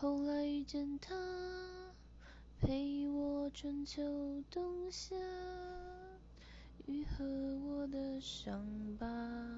后来遇见他陪我春秋冬夏愈合我的伤疤。